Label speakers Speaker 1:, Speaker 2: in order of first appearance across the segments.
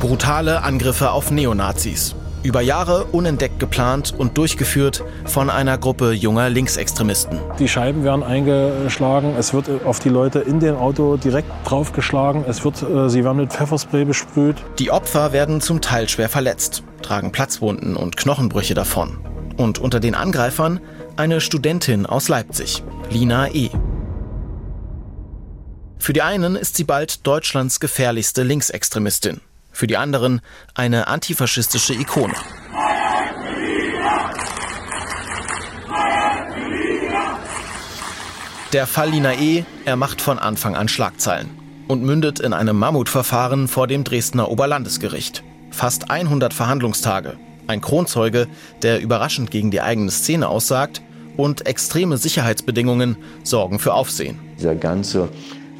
Speaker 1: Brutale Angriffe auf Neonazis. Über Jahre unentdeckt geplant und durchgeführt von einer Gruppe junger Linksextremisten.
Speaker 2: Die Scheiben werden eingeschlagen, es wird auf die Leute in dem Auto direkt draufgeschlagen, es wird, äh, sie werden mit Pfefferspray besprüht.
Speaker 1: Die Opfer werden zum Teil schwer verletzt, tragen Platzwunden und Knochenbrüche davon. Und unter den Angreifern eine Studentin aus Leipzig, Lina E. Für die einen ist sie bald Deutschlands gefährlichste Linksextremistin für die anderen eine antifaschistische Ikone. Der Fall Lina E. Er macht von Anfang an Schlagzeilen und mündet in einem Mammutverfahren vor dem Dresdner Oberlandesgericht. Fast 100 Verhandlungstage. Ein Kronzeuge, der überraschend gegen die eigene Szene aussagt und extreme Sicherheitsbedingungen sorgen für Aufsehen.
Speaker 3: Dieser ganze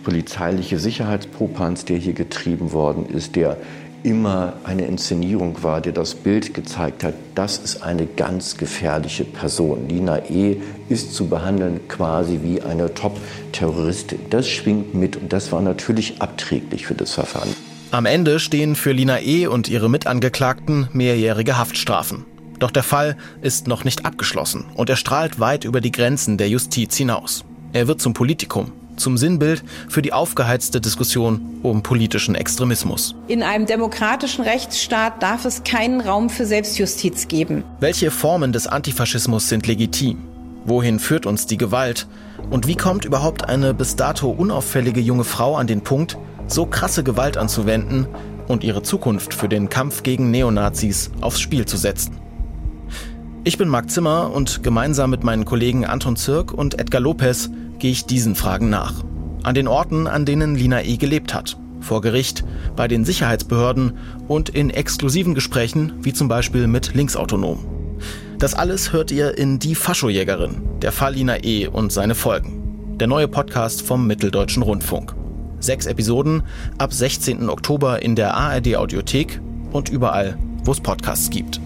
Speaker 3: polizeiliche Sicherheitspopanz, der hier getrieben worden ist, der immer eine Inszenierung war, der das Bild gezeigt hat, das ist eine ganz gefährliche Person. Lina E. ist zu behandeln quasi wie eine Top-Terroristin. Das schwingt mit und das war natürlich abträglich für das Verfahren.
Speaker 1: Am Ende stehen für Lina E. und ihre Mitangeklagten mehrjährige Haftstrafen. Doch der Fall ist noch nicht abgeschlossen und er strahlt weit über die Grenzen der Justiz hinaus. Er wird zum Politikum zum Sinnbild für die aufgeheizte Diskussion um politischen Extremismus.
Speaker 4: In einem demokratischen Rechtsstaat darf es keinen Raum für Selbstjustiz geben.
Speaker 1: Welche Formen des Antifaschismus sind legitim? Wohin führt uns die Gewalt? Und wie kommt überhaupt eine bis dato unauffällige junge Frau an den Punkt, so krasse Gewalt anzuwenden und ihre Zukunft für den Kampf gegen Neonazis aufs Spiel zu setzen? Ich bin Marc Zimmer und gemeinsam mit meinen Kollegen Anton Zirk und Edgar Lopez gehe ich diesen Fragen nach. An den Orten, an denen Lina E. gelebt hat. Vor Gericht, bei den Sicherheitsbehörden und in exklusiven Gesprächen, wie zum Beispiel mit Linksautonom. Das alles hört ihr in Die Faschojägerin, der Fall Lina E. und seine Folgen. Der neue Podcast vom Mitteldeutschen Rundfunk. Sechs Episoden ab 16. Oktober in der ARD Audiothek und überall, wo es Podcasts gibt.